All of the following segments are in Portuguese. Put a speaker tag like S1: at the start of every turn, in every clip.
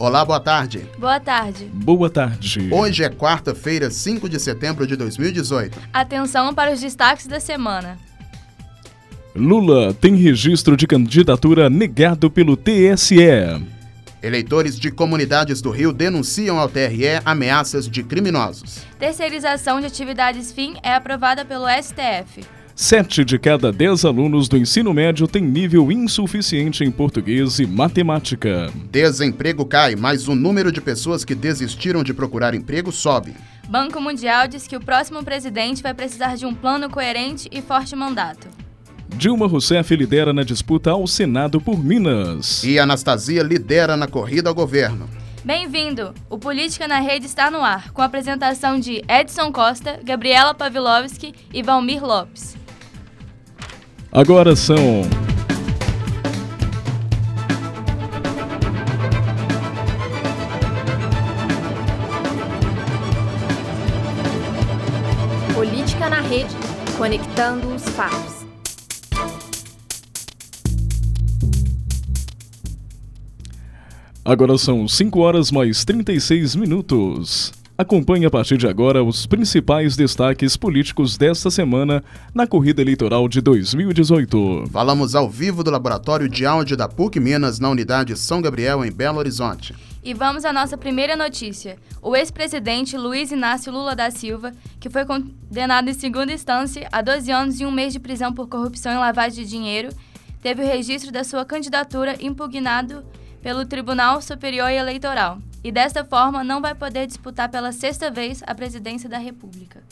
S1: Olá, boa tarde.
S2: Boa tarde.
S3: Boa tarde.
S1: Hoje é quarta-feira, 5 de setembro de 2018.
S2: Atenção para os destaques da semana.
S3: Lula tem registro de candidatura negado pelo TSE.
S1: Eleitores de comunidades do Rio denunciam ao TRE ameaças de criminosos.
S2: Terceirização de atividades fim é aprovada pelo STF.
S3: Sete de cada dez alunos do ensino médio têm nível insuficiente em português e matemática.
S1: Desemprego cai, mas o número de pessoas que desistiram de procurar emprego sobe.
S2: Banco Mundial diz que o próximo presidente vai precisar de um plano coerente e forte mandato.
S3: Dilma Rousseff lidera na disputa ao Senado por Minas.
S1: E Anastasia lidera na corrida ao governo.
S2: Bem-vindo! O Política na Rede está no ar, com a apresentação de Edson Costa, Gabriela Pavlovski e Valmir Lopes.
S3: Agora são.
S4: Política na Rede conectando os fatos.
S3: Agora são 5 horas mais 36 minutos. Acompanhe a partir de agora os principais destaques políticos desta semana na corrida eleitoral de 2018.
S1: Falamos ao vivo do Laboratório de Áudio da PUC Minas, na unidade São Gabriel, em Belo Horizonte.
S2: E vamos à nossa primeira notícia. O ex-presidente Luiz Inácio Lula da Silva, que foi condenado em segunda instância a 12 anos e um mês de prisão por corrupção e lavagem de dinheiro, teve o registro da sua candidatura impugnado pelo Tribunal Superior Eleitoral e desta forma não vai poder disputar pela sexta vez a presidência da República.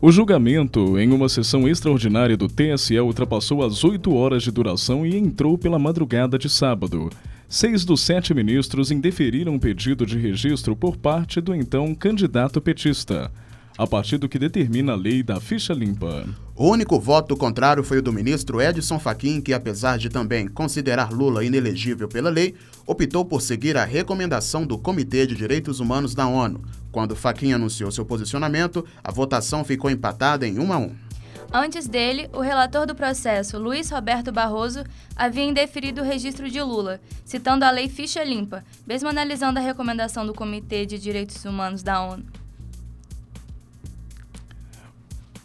S3: O julgamento, em uma sessão extraordinária do TSE, ultrapassou as oito horas de duração e entrou pela madrugada de sábado. Seis dos sete ministros indeferiram um pedido de registro por parte do então candidato petista a partir do que determina a lei da ficha limpa.
S1: O único voto contrário foi o do ministro Edson Fachin, que, apesar de também considerar Lula inelegível pela lei, optou por seguir a recomendação do Comitê de Direitos Humanos da ONU. Quando Fachin anunciou seu posicionamento, a votação ficou empatada em 1 a 1.
S2: Antes dele, o relator do processo, Luiz Roberto Barroso, havia indeferido o registro de Lula, citando a lei ficha limpa, mesmo analisando a recomendação do Comitê de Direitos Humanos da ONU.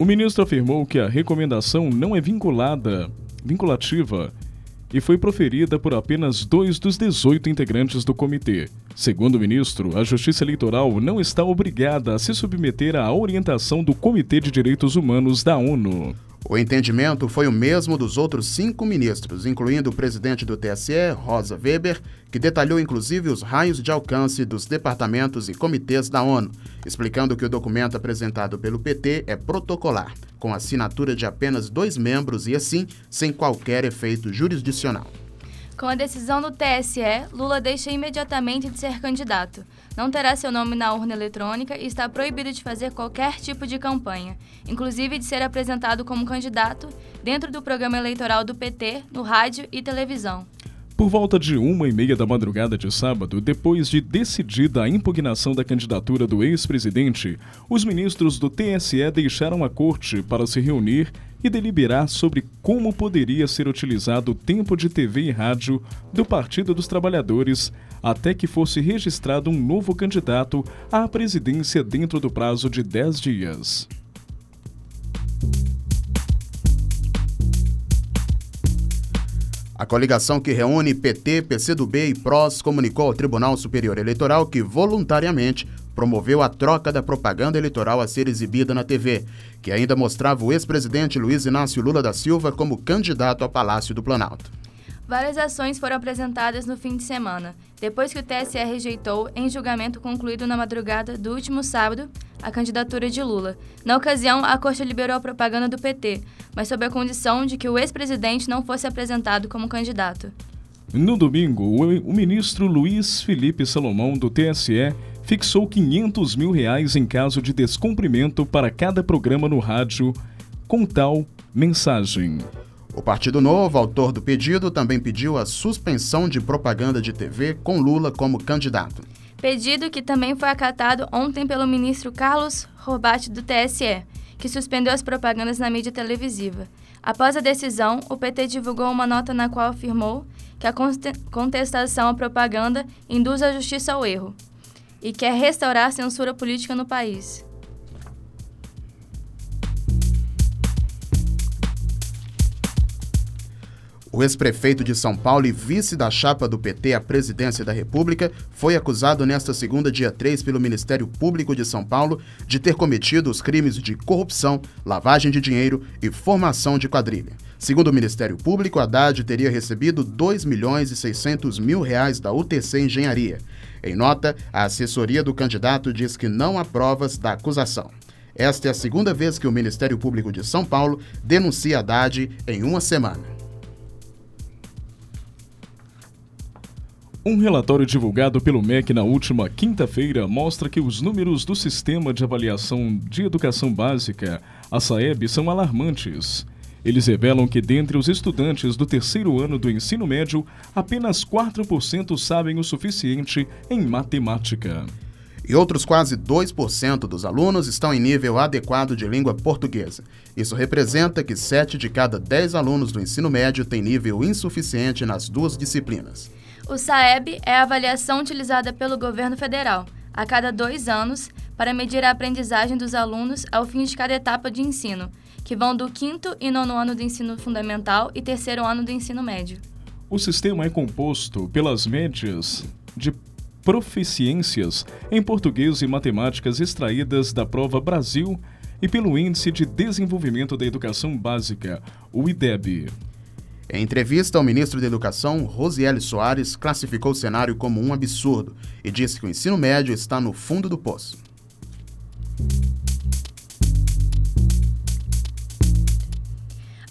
S3: O ministro afirmou que a recomendação não é vinculada, vinculativa e foi proferida por apenas dois dos 18 integrantes do comitê. Segundo o ministro, a Justiça Eleitoral não está obrigada a se submeter à orientação do Comitê de Direitos Humanos da ONU.
S1: O entendimento foi o mesmo dos outros cinco ministros, incluindo o presidente do TSE, Rosa Weber, que detalhou inclusive os raios de alcance dos departamentos e comitês da ONU, explicando que o documento apresentado pelo PT é protocolar, com assinatura de apenas dois membros e, assim, sem qualquer efeito jurisdicional.
S2: Com a decisão do TSE, Lula deixa imediatamente de ser candidato. Não terá seu nome na urna eletrônica e está proibido de fazer qualquer tipo de campanha, inclusive de ser apresentado como candidato dentro do programa eleitoral do PT, no rádio e televisão.
S3: Por volta de uma e meia da madrugada de sábado, depois de decidida a impugnação da candidatura do ex-presidente, os ministros do TSE deixaram a corte para se reunir e deliberar sobre como poderia ser utilizado o tempo de TV e rádio do Partido dos Trabalhadores até que fosse registrado um novo candidato à presidência dentro do prazo de 10 dias.
S1: A coligação que reúne PT, PCdoB e PROS comunicou ao Tribunal Superior Eleitoral que voluntariamente promoveu a troca da propaganda eleitoral a ser exibida na TV, que ainda mostrava o ex-presidente Luiz Inácio Lula da Silva como candidato ao Palácio do Planalto.
S2: Várias ações foram apresentadas no fim de semana, depois que o TSE rejeitou, em julgamento concluído na madrugada do último sábado, a candidatura de Lula. Na ocasião, a Corte liberou a propaganda do PT, mas sob a condição de que o ex-presidente não fosse apresentado como candidato.
S3: No domingo, o ministro Luiz Felipe Salomão, do TSE, fixou 500 mil reais em caso de descumprimento para cada programa no rádio, com tal mensagem.
S1: O Partido Novo, autor do pedido, também pediu a suspensão de propaganda de TV com Lula como candidato.
S2: Pedido que também foi acatado ontem pelo ministro Carlos Robate do TSE, que suspendeu as propagandas na mídia televisiva. Após a decisão, o PT divulgou uma nota na qual afirmou que a contestação à propaganda induz a justiça ao erro e quer restaurar a censura política no país.
S1: O ex-prefeito de São Paulo e vice da chapa do PT à presidência da República foi acusado nesta segunda, dia 3, pelo Ministério Público de São Paulo de ter cometido os crimes de corrupção, lavagem de dinheiro e formação de quadrilha. Segundo o Ministério Público, Haddad teria recebido 2 milhões e 600 mil reais da UTC Engenharia. Em nota, a assessoria do candidato diz que não há provas da acusação. Esta é a segunda vez que o Ministério Público de São Paulo denuncia Haddad em uma semana.
S3: Um relatório divulgado pelo MEC na última quinta-feira mostra que os números do Sistema de Avaliação de Educação Básica, a SAEB, são alarmantes. Eles revelam que, dentre os estudantes do terceiro ano do ensino médio, apenas 4% sabem o suficiente em matemática.
S1: E outros quase 2% dos alunos estão em nível adequado de língua portuguesa. Isso representa que 7 de cada 10 alunos do ensino médio têm nível insuficiente nas duas disciplinas.
S2: O SAEB é a avaliação utilizada pelo governo federal, a cada dois anos, para medir a aprendizagem dos alunos ao fim de cada etapa de ensino, que vão do quinto e nono ano do ensino fundamental e terceiro ano do ensino médio.
S3: O sistema é composto pelas médias de proficiências em português e matemáticas extraídas da prova Brasil e pelo Índice de Desenvolvimento da Educação Básica, o IDEB.
S1: Em entrevista, o ministro da Educação, Rosiele Soares, classificou o cenário como um absurdo e disse que o ensino médio está no fundo do poço.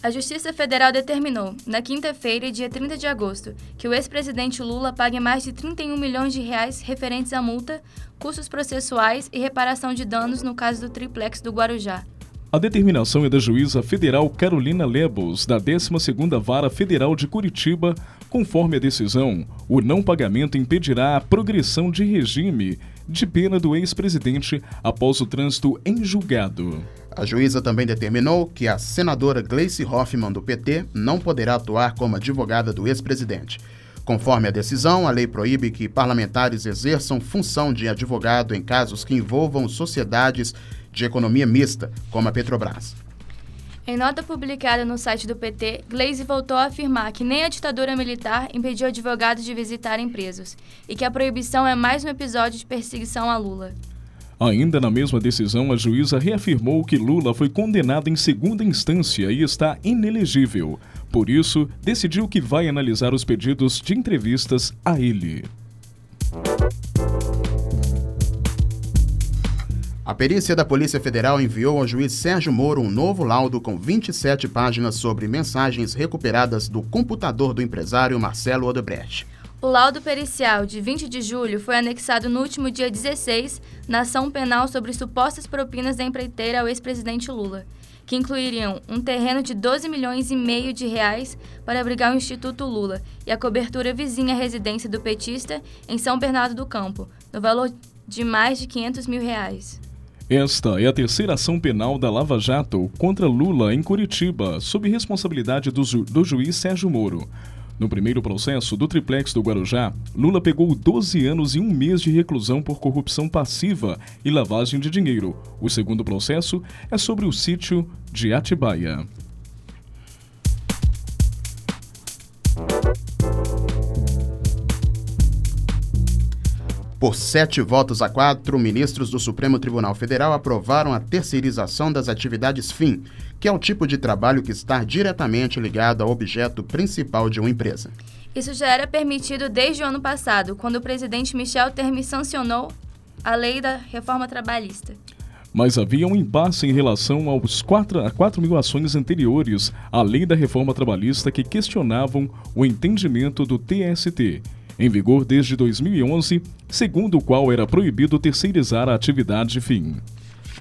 S2: A Justiça Federal determinou, na quinta-feira, dia 30 de agosto, que o ex-presidente Lula pague mais de 31 milhões de reais referentes à multa, custos processuais e reparação de danos no caso do triplex do Guarujá.
S3: A determinação é da juíza federal Carolina Lebos, da 12ª Vara Federal de Curitiba. Conforme a decisão, o não pagamento impedirá a progressão de regime de pena do ex-presidente após o trânsito em julgado.
S1: A juíza também determinou que a senadora Gleice Hoffmann, do PT, não poderá atuar como advogada do ex-presidente. Conforme a decisão, a lei proíbe que parlamentares exerçam função de advogado em casos que envolvam sociedades de economia mista, como a Petrobras.
S2: Em nota publicada no site do PT, Glaze voltou a afirmar que nem a ditadura militar impediu advogados de visitarem presos e que a proibição é mais um episódio de perseguição a Lula.
S3: Ainda na mesma decisão, a juíza reafirmou que Lula foi condenado em segunda instância e está inelegível. Por isso, decidiu que vai analisar os pedidos de entrevistas a ele.
S1: A perícia da Polícia Federal enviou ao juiz Sérgio Moro um novo laudo com 27 páginas sobre mensagens recuperadas do computador do empresário Marcelo Odebrecht.
S2: O laudo pericial de 20 de julho foi anexado no último dia 16 na ação penal sobre supostas propinas da empreiteira ao ex-presidente Lula, que incluiriam um terreno de 12 milhões e meio de reais para abrigar o Instituto Lula e a cobertura vizinha à residência do petista em São Bernardo do Campo, no valor de mais de 500 mil reais.
S3: Esta é a terceira ação penal da Lava Jato contra Lula em Curitiba, sob responsabilidade do, ju do juiz Sérgio Moro. No primeiro processo do triplex do Guarujá, Lula pegou 12 anos e um mês de reclusão por corrupção passiva e lavagem de dinheiro. O segundo processo é sobre o sítio de Atibaia.
S1: Por sete votos a quatro, ministros do Supremo Tribunal Federal aprovaram a terceirização das atividades FIM, que é o tipo de trabalho que está diretamente ligado ao objeto principal de uma empresa.
S2: Isso já era permitido desde o ano passado, quando o presidente Michel Temer sancionou a lei da reforma trabalhista.
S3: Mas havia um impasse em relação aos quatro, a quatro mil ações anteriores à lei da reforma trabalhista que questionavam o entendimento do TST em vigor desde 2011, segundo o qual era proibido terceirizar a atividade fim.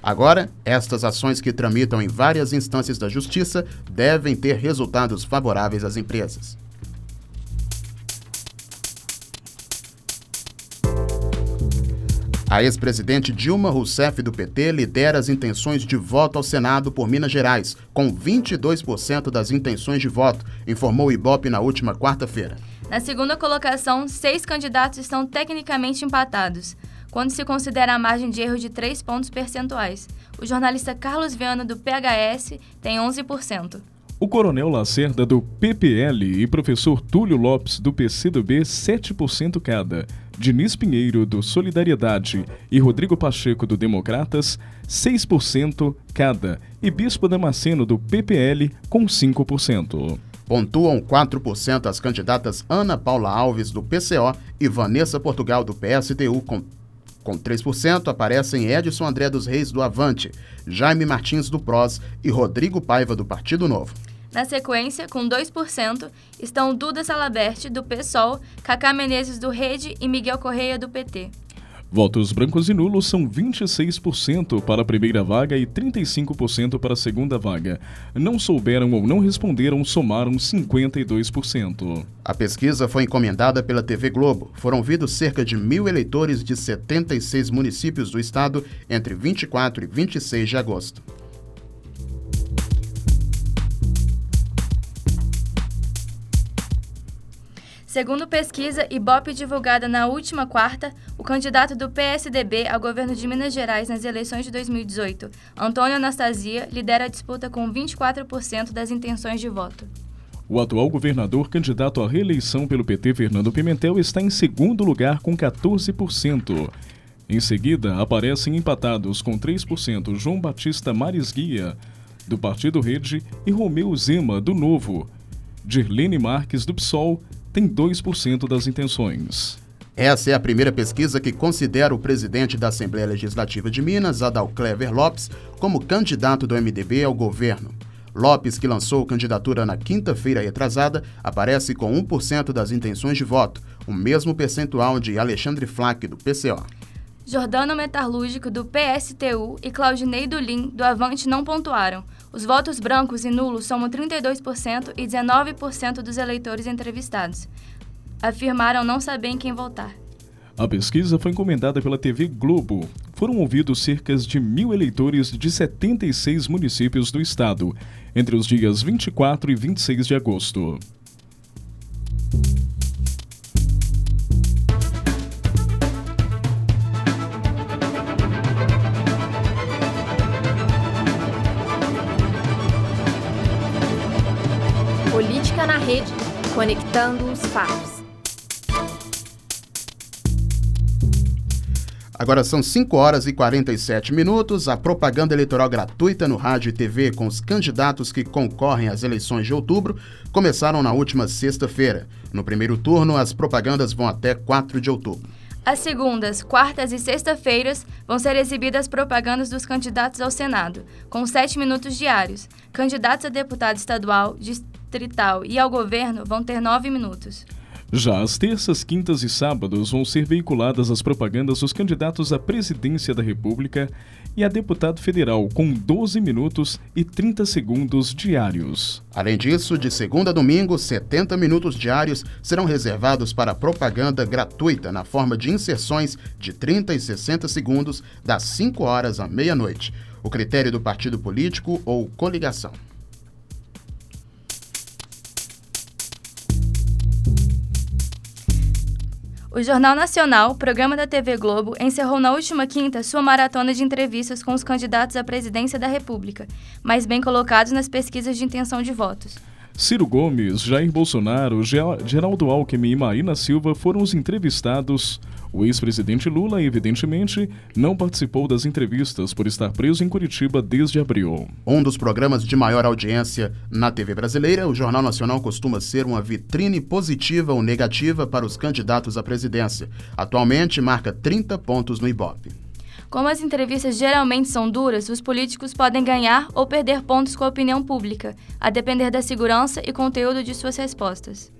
S1: Agora, estas ações que tramitam em várias instâncias da Justiça devem ter resultados favoráveis às empresas. A ex-presidente Dilma Rousseff do PT lidera as intenções de voto ao Senado por Minas Gerais, com 22% das intenções de voto, informou o Ibope na última quarta-feira.
S2: Na segunda colocação, seis candidatos estão tecnicamente empatados, quando se considera a margem de erro de 3 pontos percentuais. O jornalista Carlos Viana, do PHS, tem 11%.
S3: O coronel Lacerda, do PPL, e professor Túlio Lopes, do PCdoB, 7% cada. Diniz Pinheiro, do Solidariedade, e Rodrigo Pacheco, do Democratas, 6% cada. E Bispo Damasceno, do PPL, com 5%.
S1: Pontuam 4% as candidatas Ana Paula Alves, do PCO, e Vanessa Portugal, do PSTU, com, com 3%. Aparecem Edson André dos Reis, do Avante, Jaime Martins, do PROS e Rodrigo Paiva, do Partido Novo.
S2: Na sequência, com 2%, estão Duda Salabert, do PSOL, Cacá Menezes, do Rede e Miguel Correia, do PT.
S3: Votos brancos e nulos são 26% para a primeira vaga e 35% para a segunda vaga. Não souberam ou não responderam somaram 52%.
S1: A pesquisa foi encomendada pela TV Globo. Foram ouvidos cerca de mil eleitores de 76 municípios do estado entre 24 e 26 de agosto.
S2: Segundo pesquisa Ibope divulgada na última quarta, o candidato do PSDB ao governo de Minas Gerais nas eleições de 2018, Antônio Anastasia, lidera a disputa com 24% das intenções de voto.
S3: O atual governador candidato à reeleição pelo PT, Fernando Pimentel, está em segundo lugar com 14%. Em seguida, aparecem empatados com 3% João Batista Marisguia, do Partido Rede, e Romeu Zema, do Novo. Dirlene Marques, do PSOL, tem 2% das intenções.
S1: Essa é a primeira pesquisa que considera o presidente da Assembleia Legislativa de Minas, Adal Clever Lopes, como candidato do MDB ao governo. Lopes, que lançou candidatura na quinta-feira retrasada, aparece com 1% das intenções de voto, o mesmo percentual de Alexandre Flack, do PCO.
S2: Jordano Metalúrgico, do PSTU, e Claudinei Dulim, do Avante, não pontuaram. Os votos brancos e nulos somam 32% e 19% dos eleitores entrevistados. Afirmaram não saber em quem votar.
S3: A pesquisa foi encomendada pela TV Globo. Foram ouvidos cerca de mil eleitores de 76 municípios do estado, entre os dias 24 e 26 de agosto.
S4: Rede, conectando os fatos.
S1: Agora são 5 horas e 47 minutos. A propaganda eleitoral gratuita no rádio e TV com os candidatos que concorrem às eleições de outubro começaram na última sexta-feira. No primeiro turno, as propagandas vão até 4 de outubro.
S2: Às segundas, quartas e sexta-feiras vão ser exibidas propagandas dos candidatos ao Senado, com sete minutos diários. Candidatos a deputado estadual, distrital e ao governo vão ter nove minutos.
S3: Já às terças, quintas e sábados vão ser veiculadas as propagandas dos candidatos à presidência da República e a deputado federal, com 12 minutos e 30 segundos diários.
S1: Além disso, de segunda a domingo, 70 minutos diários serão reservados para propaganda gratuita na forma de inserções de 30 e 60 segundos, das 5 horas à meia-noite. O critério do partido político ou coligação.
S2: O Jornal Nacional, programa da TV Globo, encerrou na última quinta sua maratona de entrevistas com os candidatos à presidência da República, mais bem colocados nas pesquisas de intenção de votos.
S3: Ciro Gomes, Jair Bolsonaro, Geraldo Alckmin e Marina Silva foram os entrevistados. O ex-presidente Lula, evidentemente, não participou das entrevistas por estar preso em Curitiba desde abril.
S1: Um dos programas de maior audiência na TV brasileira, o Jornal Nacional costuma ser uma vitrine positiva ou negativa para os candidatos à presidência. Atualmente marca 30 pontos no Ibope.
S2: Como as entrevistas geralmente são duras, os políticos podem ganhar ou perder pontos com a opinião pública, a depender da segurança e conteúdo de suas respostas.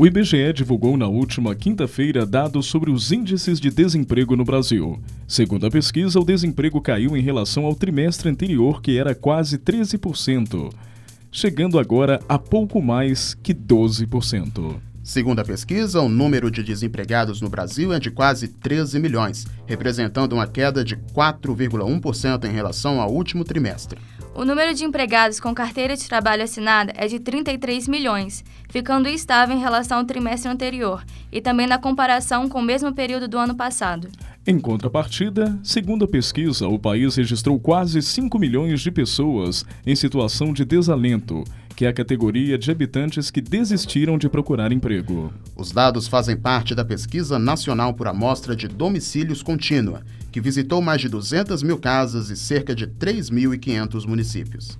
S3: O IBGE divulgou na última quinta-feira dados sobre os índices de desemprego no Brasil. Segundo a pesquisa, o desemprego caiu em relação ao trimestre anterior, que era quase 13%. chegando agora a pouco mais que 12%.
S1: Segundo a pesquisa, o número de desempregados no Brasil é de quase 13 milhões, representando uma queda de 4,1% em relação ao último trimestre.
S2: O número de empregados com carteira de trabalho assinada é de 33 milhões, ficando estável em relação ao trimestre anterior e também na comparação com o mesmo período do ano passado.
S3: Em contrapartida, segundo a pesquisa, o país registrou quase 5 milhões de pessoas em situação de desalento, que é a categoria de habitantes que desistiram de procurar emprego.
S1: Os dados fazem parte da Pesquisa Nacional por Amostra de Domicílios Contínua, que visitou mais de 200 mil casas e cerca de 3.500 municípios.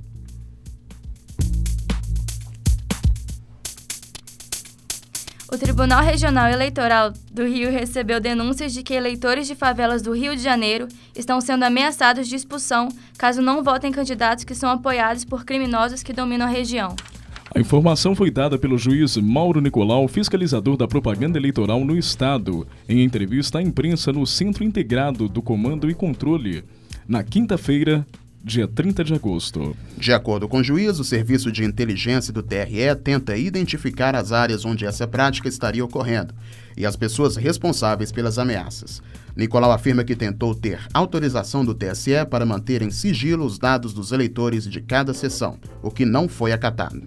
S2: O Tribunal Regional Eleitoral do Rio recebeu denúncias de que eleitores de favelas do Rio de Janeiro estão sendo ameaçados de expulsão caso não votem candidatos que são apoiados por criminosos que dominam a região.
S3: A informação foi dada pelo juiz Mauro Nicolau, fiscalizador da propaganda eleitoral no Estado, em entrevista à imprensa no Centro Integrado do Comando e Controle, na quinta-feira, dia 30 de agosto.
S1: De acordo com o juiz, o Serviço de Inteligência do TRE tenta identificar as áreas onde essa prática estaria ocorrendo e as pessoas responsáveis pelas ameaças. Nicolau afirma que tentou ter autorização do TSE para manter em sigilo os dados dos eleitores de cada sessão, o que não foi acatado.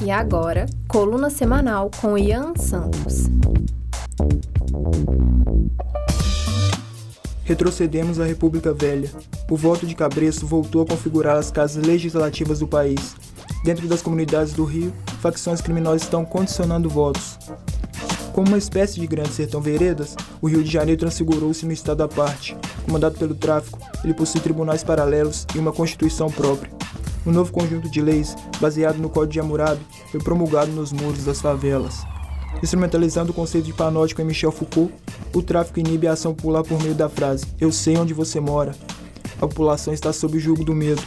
S4: E agora, coluna semanal com Ian Santos.
S5: Retrocedemos à República Velha. O voto de Cabresto voltou a configurar as casas legislativas do país. Dentro das comunidades do Rio, facções criminosas estão condicionando votos. Como uma espécie de grande sertão veredas, o Rio de Janeiro transfigurou-se no estado à parte. Comandado pelo tráfico, ele possui tribunais paralelos e uma constituição própria. Um novo conjunto de leis, baseado no Código de Hammurabi, foi promulgado nos muros das favelas. Instrumentalizando o conceito de panótico em Michel Foucault, o tráfico inibe a ação popular por meio da frase Eu sei onde você mora. A população está sob o jugo do medo.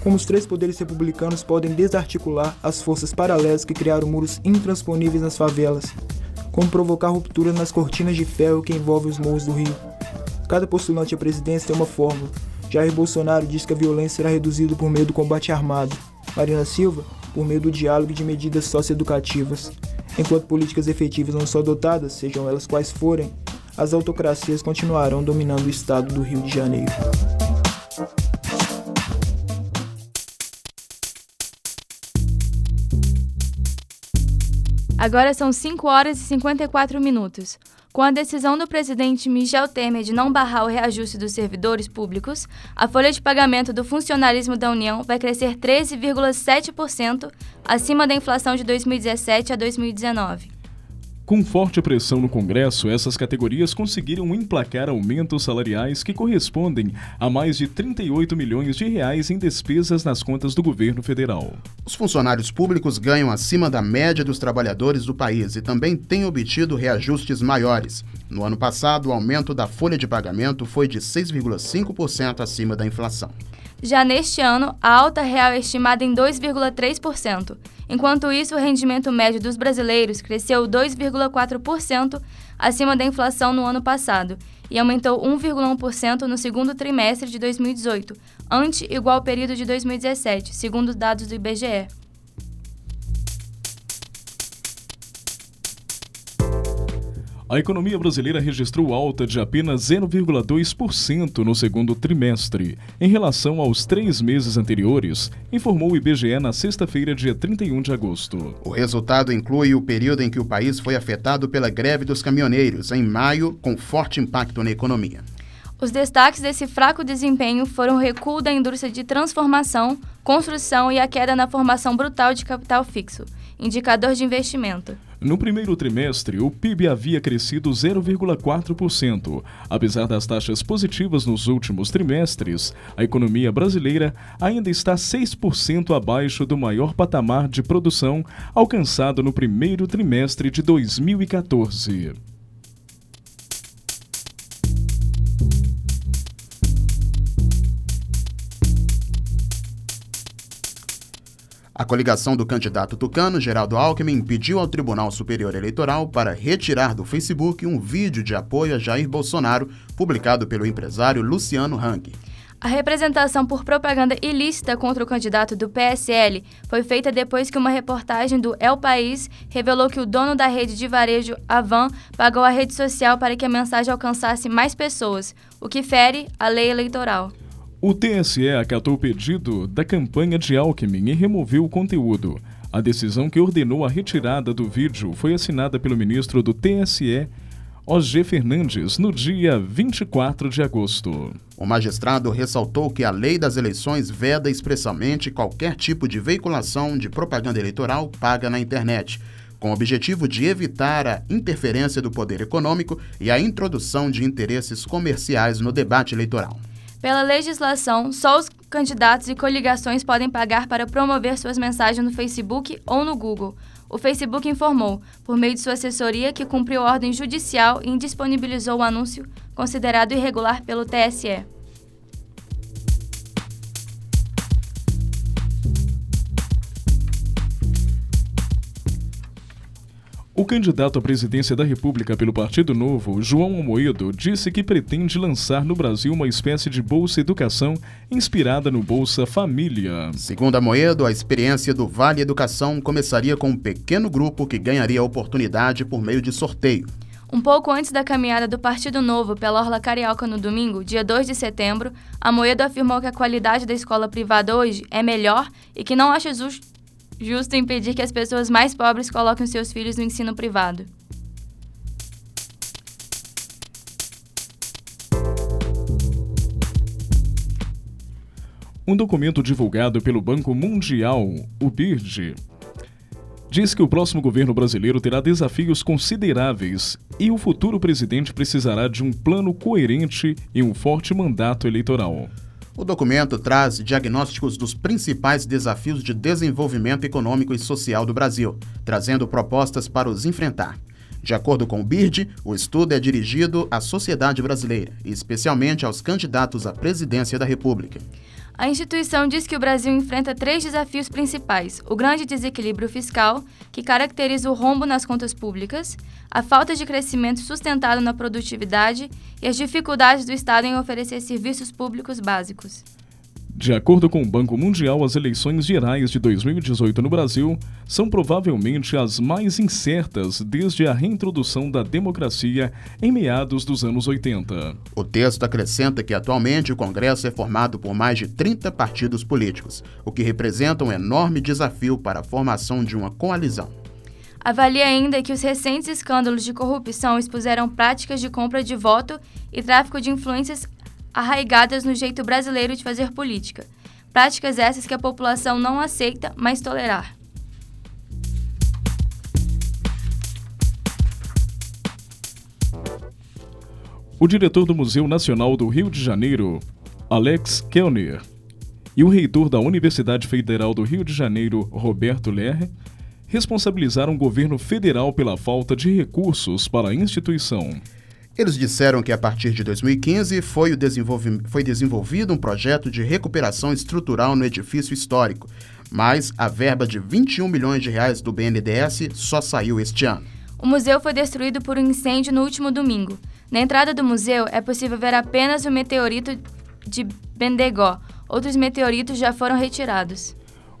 S5: Como os três poderes republicanos podem desarticular as forças paralelas que criaram muros intransponíveis nas favelas, como provocar rupturas nas cortinas de ferro que envolvem os morros do Rio. Cada postulante à presidência tem uma fórmula, Jair Bolsonaro diz que a violência será reduzida por meio do combate armado. Marina Silva, por meio do diálogo e de medidas socioeducativas. Enquanto políticas efetivas não são adotadas, sejam elas quais forem, as autocracias continuarão dominando o estado do Rio de Janeiro.
S2: Agora são 5 horas e 54 minutos. Com a decisão do presidente Michel Temer de não barrar o reajuste dos servidores públicos, a folha de pagamento do funcionalismo da União vai crescer 13,7% acima da inflação de 2017 a 2019.
S3: Com forte pressão no Congresso, essas categorias conseguiram emplacar aumentos salariais que correspondem a mais de 38 milhões de reais em despesas nas contas do governo federal.
S1: Os funcionários públicos ganham acima da média dos trabalhadores do país e também têm obtido reajustes maiores. No ano passado, o aumento da folha de pagamento foi de 6,5% acima da inflação.
S2: Já neste ano, a alta real é estimada em 2,3%. Enquanto isso, o rendimento médio dos brasileiros cresceu 2,4% acima da inflação no ano passado e aumentou 1,1% no segundo trimestre de 2018, ante igual período de 2017, segundo dados do IBGE.
S3: A economia brasileira registrou alta de apenas 0,2% no segundo trimestre, em relação aos três meses anteriores, informou o IBGE na sexta-feira, dia 31 de agosto.
S1: O resultado inclui o período em que o país foi afetado pela greve dos caminhoneiros, em maio, com forte impacto na economia.
S2: Os destaques desse fraco desempenho foram o recuo da indústria de transformação, construção e a queda na formação brutal de capital fixo, indicador de investimento.
S3: No primeiro trimestre, o PIB havia crescido 0,4%. Apesar das taxas positivas nos últimos trimestres, a economia brasileira ainda está 6% abaixo do maior patamar de produção alcançado no primeiro trimestre de 2014.
S1: A coligação do candidato tucano, Geraldo Alckmin, pediu ao Tribunal Superior Eleitoral para retirar do Facebook um vídeo de apoio a Jair Bolsonaro, publicado pelo empresário Luciano Hang.
S2: A representação por propaganda ilícita contra o candidato do PSL foi feita depois que uma reportagem do El País revelou que o dono da rede de varejo Avan pagou a rede social para que a mensagem alcançasse mais pessoas, o que fere a lei eleitoral.
S3: O TSE acatou o pedido da campanha de Alckmin e removeu o conteúdo. A decisão que ordenou a retirada do vídeo foi assinada pelo ministro do TSE, OG Fernandes, no dia 24 de agosto.
S1: O magistrado ressaltou que a lei das eleições veda expressamente qualquer tipo de veiculação de propaganda eleitoral paga na internet, com o objetivo de evitar a interferência do poder econômico e a introdução de interesses comerciais no debate eleitoral.
S2: Pela legislação, só os candidatos e coligações podem pagar para promover suas mensagens no Facebook ou no Google. O Facebook informou, por meio de sua assessoria, que cumpriu ordem judicial e indisponibilizou o anúncio considerado irregular pelo TSE.
S3: O candidato à presidência da República pelo Partido Novo, João Amoedo, disse que pretende lançar no Brasil uma espécie de Bolsa Educação inspirada no Bolsa Família.
S1: Segundo Amoedo, a experiência do Vale Educação começaria com um pequeno grupo que ganharia a oportunidade por meio de sorteio.
S2: Um pouco antes da caminhada do Partido Novo pela Orla Carioca no domingo, dia 2 de setembro, Amoedo afirmou que a qualidade da escola privada hoje é melhor e que não acha justo justo impedir que as pessoas mais pobres coloquem seus filhos no ensino privado.
S3: Um documento divulgado pelo Banco Mundial, o BIRD, diz que o próximo governo brasileiro terá desafios consideráveis e o futuro presidente precisará de um plano coerente e um forte mandato eleitoral.
S1: O documento traz diagnósticos dos principais desafios de desenvolvimento econômico e social do Brasil, trazendo propostas para os enfrentar. De acordo com o BIRD, o estudo é dirigido à sociedade brasileira, especialmente aos candidatos à presidência da República.
S2: A instituição diz que o Brasil enfrenta três desafios principais: o grande desequilíbrio fiscal, que caracteriza o rombo nas contas públicas, a falta de crescimento sustentado na produtividade e as dificuldades do Estado em oferecer serviços públicos básicos.
S3: De acordo com o Banco Mundial, as eleições gerais de 2018 no Brasil são provavelmente as mais incertas desde a reintrodução da democracia em meados dos anos 80.
S1: O texto acrescenta que atualmente o Congresso é formado por mais de 30 partidos políticos, o que representa um enorme desafio para a formação de uma coalizão.
S2: Avalia ainda que os recentes escândalos de corrupção expuseram práticas de compra de voto e tráfico de influências arraigadas no jeito brasileiro de fazer política. Práticas essas que a população não aceita, mas tolerar.
S3: O diretor do Museu Nacional do Rio de Janeiro, Alex Kellner, e o reitor da Universidade Federal do Rio de Janeiro, Roberto Lerre, responsabilizaram o governo federal pela falta de recursos para a instituição.
S1: Eles disseram que a partir de 2015 foi, desenvolvi foi desenvolvido um projeto de recuperação estrutural no edifício histórico, mas a verba de 21 milhões de reais do BNDES só saiu este ano.
S2: O museu foi destruído por um incêndio no último domingo. Na entrada do museu é possível ver apenas o meteorito de Bendegó. Outros meteoritos já foram retirados.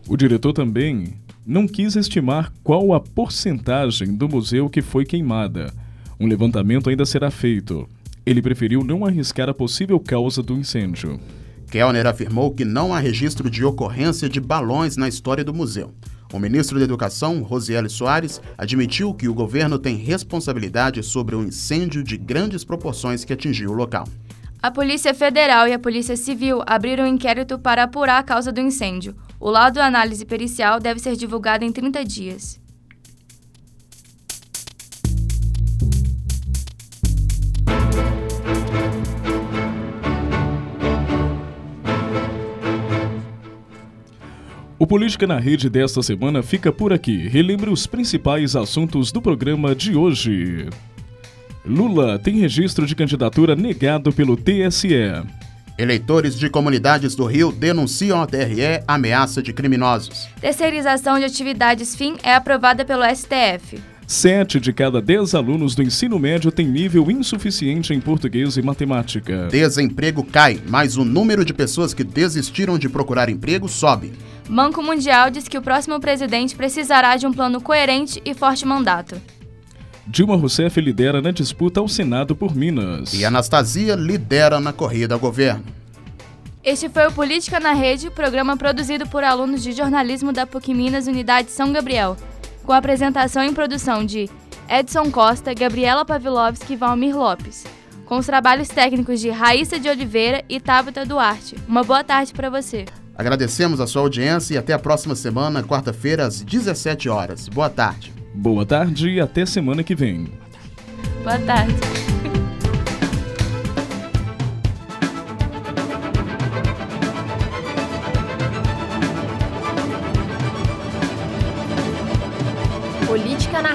S3: O diretor também não quis estimar qual a porcentagem do museu que foi queimada um levantamento ainda será feito. Ele preferiu não arriscar a possível causa do incêndio.
S1: Kellner afirmou que não há registro de ocorrência de balões na história do museu. O ministro da Educação, Rosiele Soares, admitiu que o governo tem responsabilidade sobre o incêndio de grandes proporções que atingiu o local.
S2: A Polícia Federal e a Polícia Civil abriram um inquérito para apurar a causa do incêndio. O laudo da análise pericial deve ser divulgado em 30 dias.
S3: O Política na Rede desta semana fica por aqui. Relembre os principais assuntos do programa de hoje. Lula tem registro de candidatura negado pelo TSE.
S1: Eleitores de comunidades do Rio denunciam ao TRE ameaça de criminosos.
S2: Terceirização de atividades fim é aprovada pelo STF.
S3: Sete de cada dez alunos do ensino médio têm nível insuficiente em português e matemática.
S1: Desemprego cai, mas o número de pessoas que desistiram de procurar emprego sobe.
S2: Banco Mundial diz que o próximo presidente precisará de um plano coerente e forte mandato.
S3: Dilma Rousseff lidera na disputa ao Senado por Minas.
S1: E Anastasia lidera na corrida ao governo.
S2: Este foi o Política na Rede, programa produzido por alunos de jornalismo da PUC Minas, Unidade São Gabriel, com apresentação e produção de Edson Costa, Gabriela Pavlovski e Valmir Lopes, com os trabalhos técnicos de Raíssa de Oliveira e Tabata Duarte. Uma boa tarde para você.
S1: Agradecemos a sua audiência e até a próxima semana, quarta-feira, às 17 horas. Boa tarde.
S3: Boa tarde e até semana que vem.
S2: Boa tarde.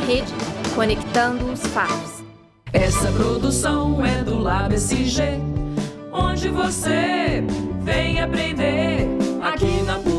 S4: Rede, conectando os fatos.
S6: Essa produção é do Lab SG, onde você vem aprender aqui na.